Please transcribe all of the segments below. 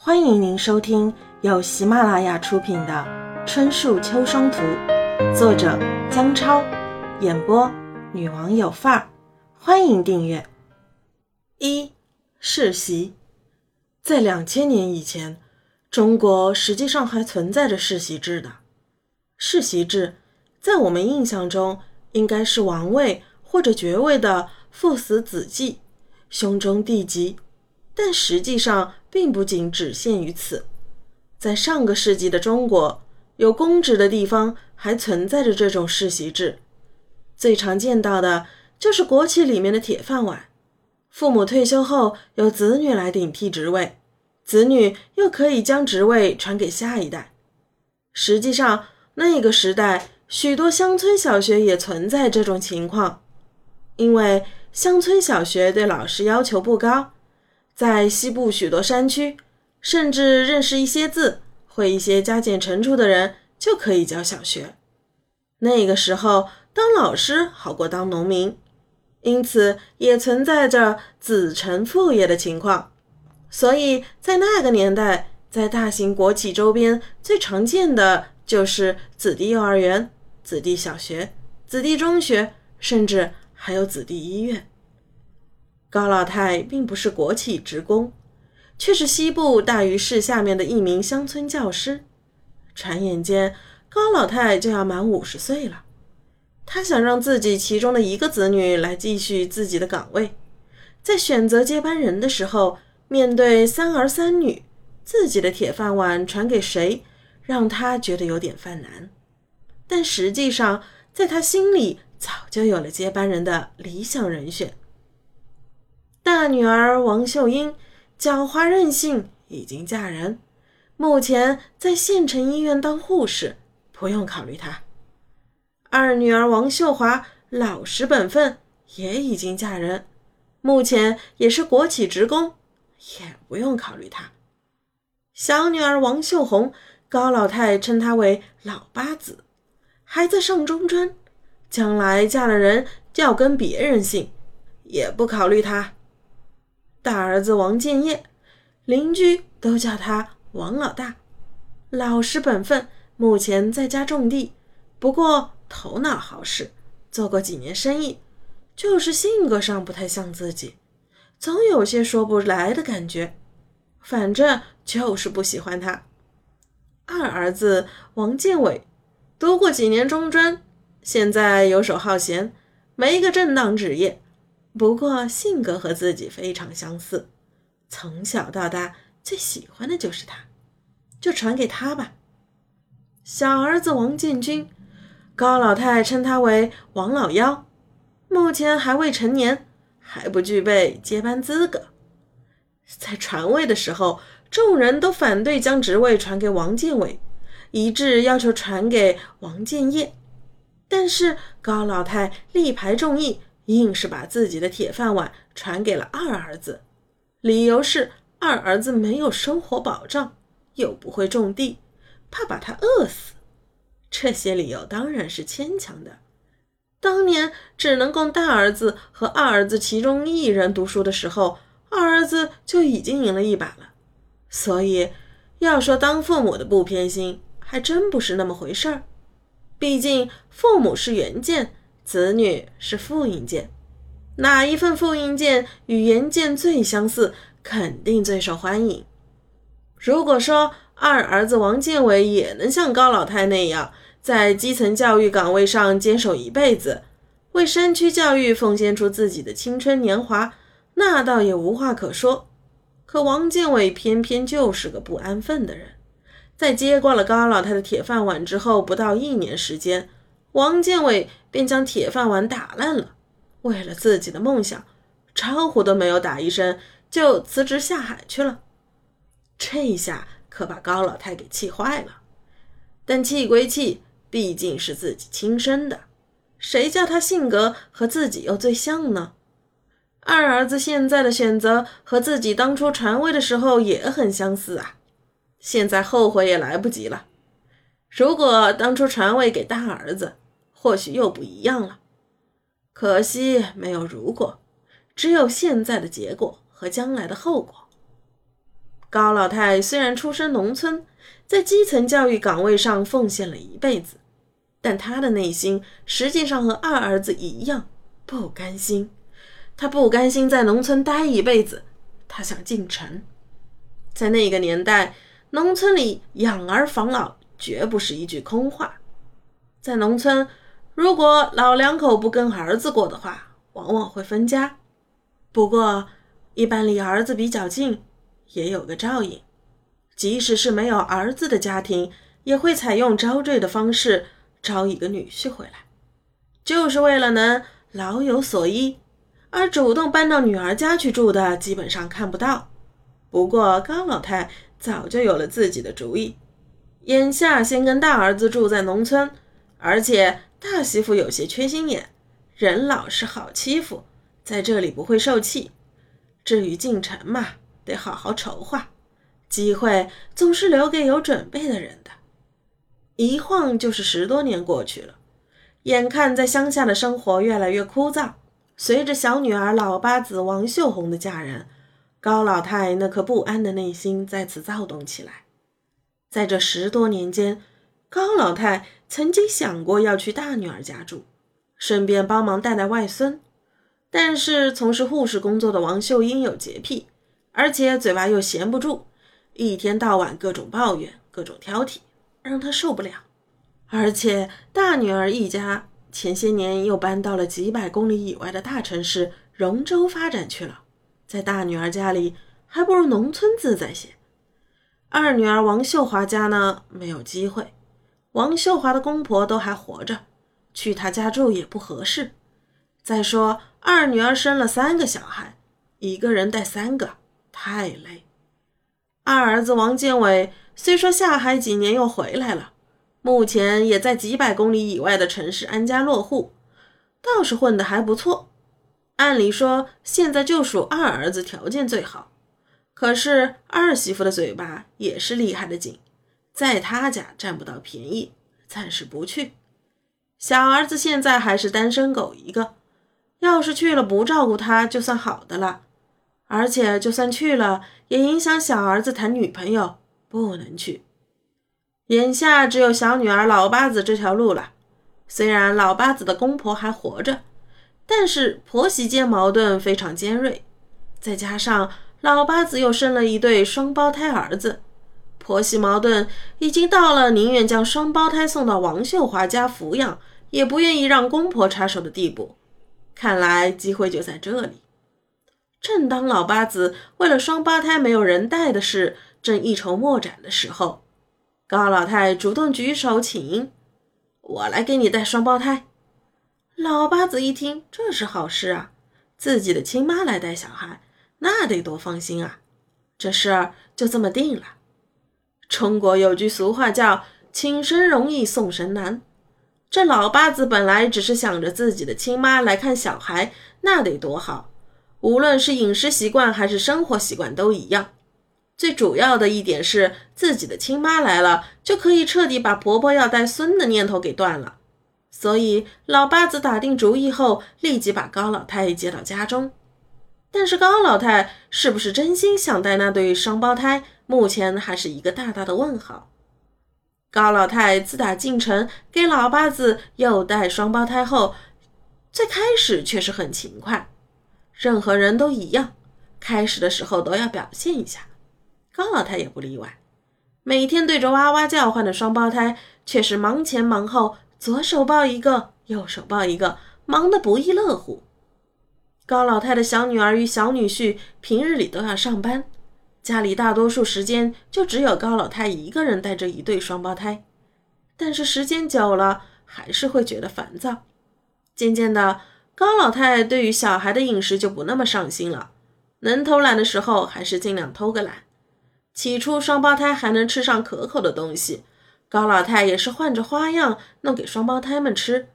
欢迎您收听由喜马拉雅出品的《春树秋霜图》，作者姜超，演播女王有范儿。欢迎订阅。一世袭，在两千年以前，中国实际上还存在着世袭制的。世袭制在我们印象中，应该是王位或者爵位的父死子继，兄终弟及。但实际上并不仅只限于此，在上个世纪的中国，有公职的地方还存在着这种世袭制。最常见到的就是国企里面的铁饭碗，父母退休后由子女来顶替职位，子女又可以将职位传给下一代。实际上，那个时代许多乡村小学也存在这种情况，因为乡村小学对老师要求不高。在西部许多山区，甚至认识一些字、会一些加减乘除的人就可以教小学。那个时候，当老师好过当农民，因此也存在着子承父业的情况。所以在那个年代，在大型国企周边，最常见的就是子弟幼儿园、子弟小学、子弟中学，甚至还有子弟医院。高老太并不是国企职工，却是西部大余市下面的一名乡村教师。转眼间，高老太就要满五十岁了。她想让自己其中的一个子女来继续自己的岗位，在选择接班人的时候，面对三儿三女，自己的铁饭碗传给谁，让她觉得有点犯难。但实际上，在她心里早就有了接班人的理想人选。大女儿王秀英狡猾任性，已经嫁人，目前在县城医院当护士，不用考虑她。二女儿王秀华老实本分，也已经嫁人，目前也是国企职工，也不用考虑她。小女儿王秀红，高老太称她为老八子，还在上中专，将来嫁了人要跟别人姓，也不考虑她。大儿子王建业，邻居都叫他王老大，老实本分，目前在家种地，不过头脑好使，做过几年生意，就是性格上不太像自己，总有些说不来的感觉，反正就是不喜欢他。二儿子王建伟，读过几年中专，现在游手好闲，没一个正当职业。不过性格和自己非常相似，从小到大最喜欢的就是他，就传给他吧。小儿子王建军，高老太称他为王老幺，目前还未成年，还不具备接班资格。在传位的时候，众人都反对将职位传给王建伟，一致要求传给王建业，但是高老太力排众议。硬是把自己的铁饭碗传给了二儿子，理由是二儿子没有生活保障，又不会种地，怕把他饿死。这些理由当然是牵强的。当年只能供大儿子和二儿子其中一人读书的时候，二儿子就已经赢了一把了。所以要说当父母的不偏心，还真不是那么回事儿。毕竟父母是原件。子女是复印件，哪一份复印件与原件最相似，肯定最受欢迎。如果说二儿子王建伟也能像高老太那样，在基层教育岗位上坚守一辈子，为山区教育奉献出自己的青春年华，那倒也无话可说。可王建伟偏偏就是个不安分的人，在接过了高老太的铁饭碗之后，不到一年时间。王建伟便将铁饭碗打烂了，为了自己的梦想，招呼都没有打一声就辞职下海去了。这一下可把高老太给气坏了。但气归气，毕竟是自己亲生的，谁叫他性格和自己又最像呢？二儿子现在的选择和自己当初传位的时候也很相似啊，现在后悔也来不及了。如果当初传位给大儿子，或许又不一样了。可惜没有如果，只有现在的结果和将来的后果。高老太虽然出身农村，在基层教育岗位上奉献了一辈子，但她的内心实际上和二儿子一样不甘心。她不甘心在农村待一辈子，她想进城。在那个年代，农村里养儿防老绝不是一句空话。在农村，如果老两口不跟儿子过的话，往往会分家。不过，一般离儿子比较近。也有个照应，即使是没有儿子的家庭，也会采用招赘的方式招一个女婿回来，就是为了能老有所依。而主动搬到女儿家去住的，基本上看不到。不过高老太早就有了自己的主意，眼下先跟大儿子住在农村，而且大媳妇有些缺心眼，人老是好欺负，在这里不会受气。至于进城嘛。得好好筹划，机会总是留给有准备的人的。一晃就是十多年过去了，眼看在乡下的生活越来越枯燥，随着小女儿老八子王秀红的嫁人，高老太那颗不安的内心再次躁动起来。在这十多年间，高老太曾经想过要去大女儿家住，顺便帮忙带带外孙，但是从事护士工作的王秀英有洁癖。而且嘴巴又闲不住，一天到晚各种抱怨、各种挑剔，让她受不了。而且大女儿一家前些年又搬到了几百公里以外的大城市荣州发展去了，在大女儿家里还不如农村自在些。二女儿王秀华家呢，没有机会。王秀华的公婆都还活着，去她家住也不合适。再说二女儿生了三个小孩，一个人带三个。太累。二儿子王建伟虽说下海几年又回来了，目前也在几百公里以外的城市安家落户，倒是混得还不错。按理说现在就属二儿子条件最好，可是二媳妇的嘴巴也是厉害的紧，在他家占不到便宜，暂时不去。小儿子现在还是单身狗一个，要是去了不照顾他，就算好的了。而且，就算去了，也影响小儿子谈女朋友，不能去。眼下只有小女儿老八子这条路了。虽然老八子的公婆还活着，但是婆媳间矛盾非常尖锐。再加上老八子又生了一对双胞胎儿子，婆媳矛盾已经到了宁愿将双胞胎送到王秀华家抚养，也不愿意让公婆插手的地步。看来机会就在这里。正当老八子为了双胞胎没有人带的事正一筹莫展的时候，高老太主动举手请：“我来给你带双胞胎。”老八子一听，这是好事啊，自己的亲妈来带小孩，那得多放心啊！这事儿就这么定了。中国有句俗话叫“请神容易送神难”，这老八子本来只是想着自己的亲妈来看小孩，那得多好。无论是饮食习惯还是生活习惯都一样。最主要的一点是，自己的亲妈来了，就可以彻底把婆婆要带孙的念头给断了。所以老八子打定主意后，立即把高老太接到家中。但是高老太是不是真心想带那对双胞胎，目前还是一个大大的问号。高老太自打进城给老八子又带双胞胎后，最开始却是很勤快。任何人都一样，开始的时候都要表现一下。高老太也不例外，每天对着哇哇叫唤的双胞胎，却是忙前忙后，左手抱一个，右手抱一个，忙得不亦乐乎。高老太的小女儿与小女婿平日里都要上班，家里大多数时间就只有高老太一个人带着一对双胞胎。但是时间久了，还是会觉得烦躁，渐渐的。高老太对于小孩的饮食就不那么上心了，能偷懒的时候还是尽量偷个懒。起初双胞胎还能吃上可口的东西，高老太也是换着花样弄给双胞胎们吃。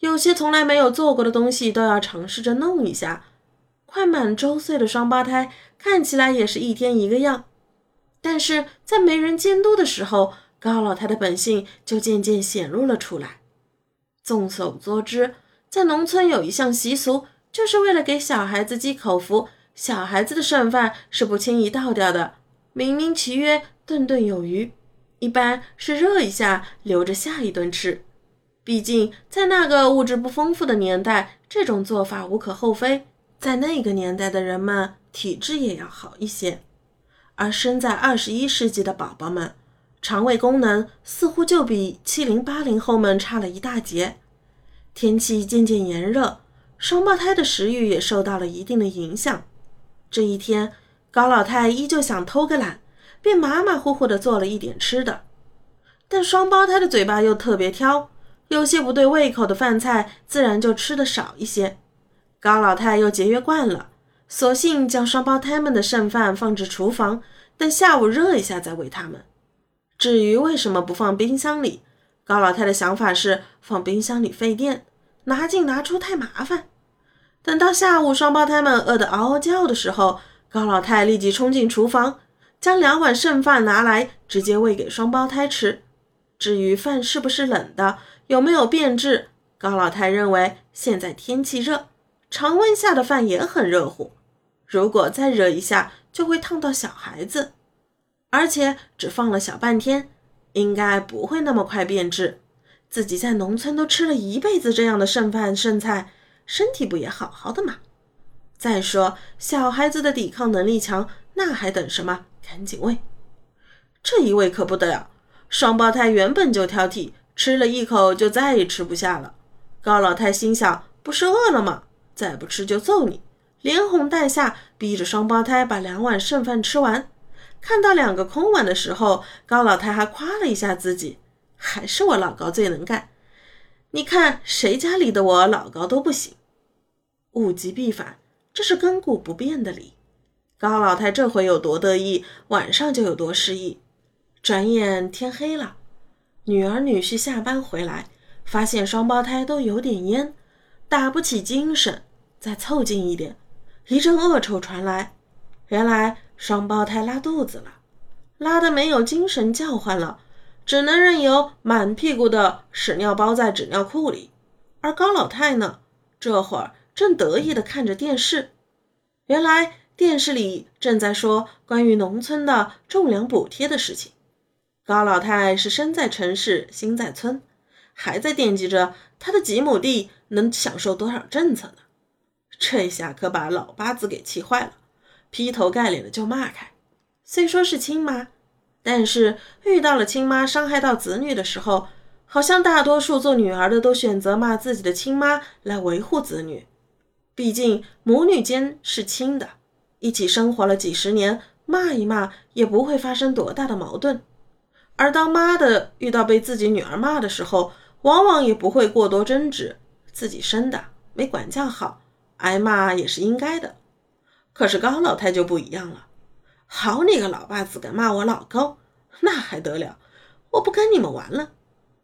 有些从来没有做过的东西都要尝试着弄一下。快满周岁的双胞胎看起来也是一天一个样，但是在没人监督的时候，高老太的本性就渐渐显露了出来。众所周知。在农村有一项习俗，就是为了给小孩子积口福，小孩子的剩饭是不轻易倒掉的。明明其曰顿顿有余，一般是热一下留着下一顿吃。毕竟在那个物质不丰富的年代，这种做法无可厚非。在那个年代的人们体质也要好一些，而生在二十一世纪的宝宝们，肠胃功能似乎就比七零八零后们差了一大截。天气渐渐炎热，双胞胎的食欲也受到了一定的影响。这一天，高老太依旧想偷个懒，便马马虎虎地做了一点吃的。但双胞胎的嘴巴又特别挑，有些不对胃口的饭菜，自然就吃的少一些。高老太又节约惯了，索性将双胞胎们的剩饭放置厨房，等下午热一下再喂他们。至于为什么不放冰箱里，高老太的想法是放冰箱里费电，拿进拿出太麻烦。等到下午双胞胎们饿得嗷嗷叫的时候，高老太立即冲进厨房，将两碗剩饭拿来，直接喂给双胞胎吃。至于饭是不是冷的，有没有变质，高老太认为现在天气热。常温下的饭也很热乎，如果再热一下，就会烫到小孩子。而且只放了小半天，应该不会那么快变质。自己在农村都吃了一辈子这样的剩饭剩菜，身体不也好好的吗？再说小孩子的抵抗能力强，那还等什么？赶紧喂！这一喂可不得了，双胞胎原本就挑剔，吃了一口就再也吃不下了。高老太心想：不是饿了吗？再不吃就揍你！连哄带吓，逼着双胞胎把两碗剩饭吃完。看到两个空碗的时候，高老太还夸了一下自己：“还是我老高最能干。你看谁家里的我老高都不行。”物极必反，这是亘古不变的理。高老太这回有多得意，晚上就有多失意。转眼天黑了，女儿女婿下班回来，发现双胞胎都有点蔫。打不起精神，再凑近一点，一阵恶臭传来。原来双胞胎拉肚子了，拉得没有精神叫唤了，只能任由满屁股的屎尿包在纸尿裤里。而高老太呢，这会儿正得意地看着电视。原来电视里正在说关于农村的种粮补贴的事情。高老太是身在城市心在村，还在惦记着他的几亩地。能享受多少政策呢？这下可把老八子给气坏了，劈头盖脸的就骂开。虽说是亲妈，但是遇到了亲妈伤害到子女的时候，好像大多数做女儿的都选择骂自己的亲妈来维护子女。毕竟母女间是亲的，一起生活了几十年，骂一骂也不会发生多大的矛盾。而当妈的遇到被自己女儿骂的时候，往往也不会过多争执。自己生的没管教好，挨骂也是应该的。可是高老太就不一样了，好你个老爸子敢骂我老高，那还得了？我不跟你们玩了，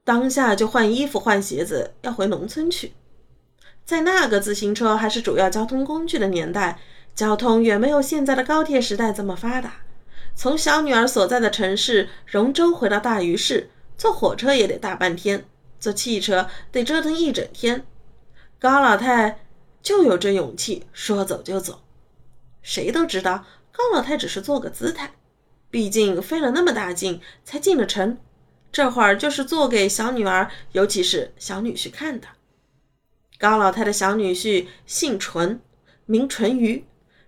当下就换衣服换鞋子要回农村去。在那个自行车还是主要交通工具的年代，交通远没有现在的高铁时代这么发达。从小女儿所在的城市荣州回到大余市，坐火车也得大半天，坐汽车得折腾一整天。高老太就有这勇气，说走就走。谁都知道，高老太只是做个姿态，毕竟费了那么大劲才进了城，这会儿就是做给小女儿，尤其是小女婿看的。高老太的小女婿姓淳，名淳于，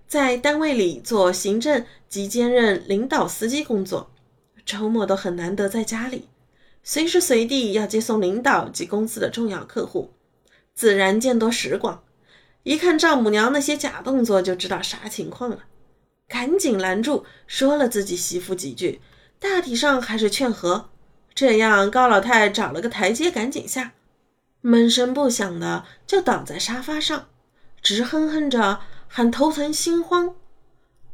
在单位里做行政及兼任领导司机工作，周末都很难得在家里，随时随地要接送领导及公司的重要客户。自然见多识广，一看丈母娘那些假动作，就知道啥情况了。赶紧拦住，说了自己媳妇几句，大体上还是劝和。这样高老太找了个台阶，赶紧下，闷声不响的就倒在沙发上，直哼哼着喊头疼心慌。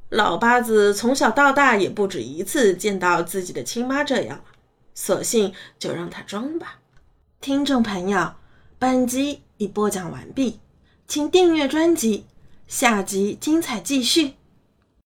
老八子从小到大也不止一次见到自己的亲妈这样了，索性就让它装吧。听众朋友，本集。已播讲完毕，请订阅专辑，下集精彩继续。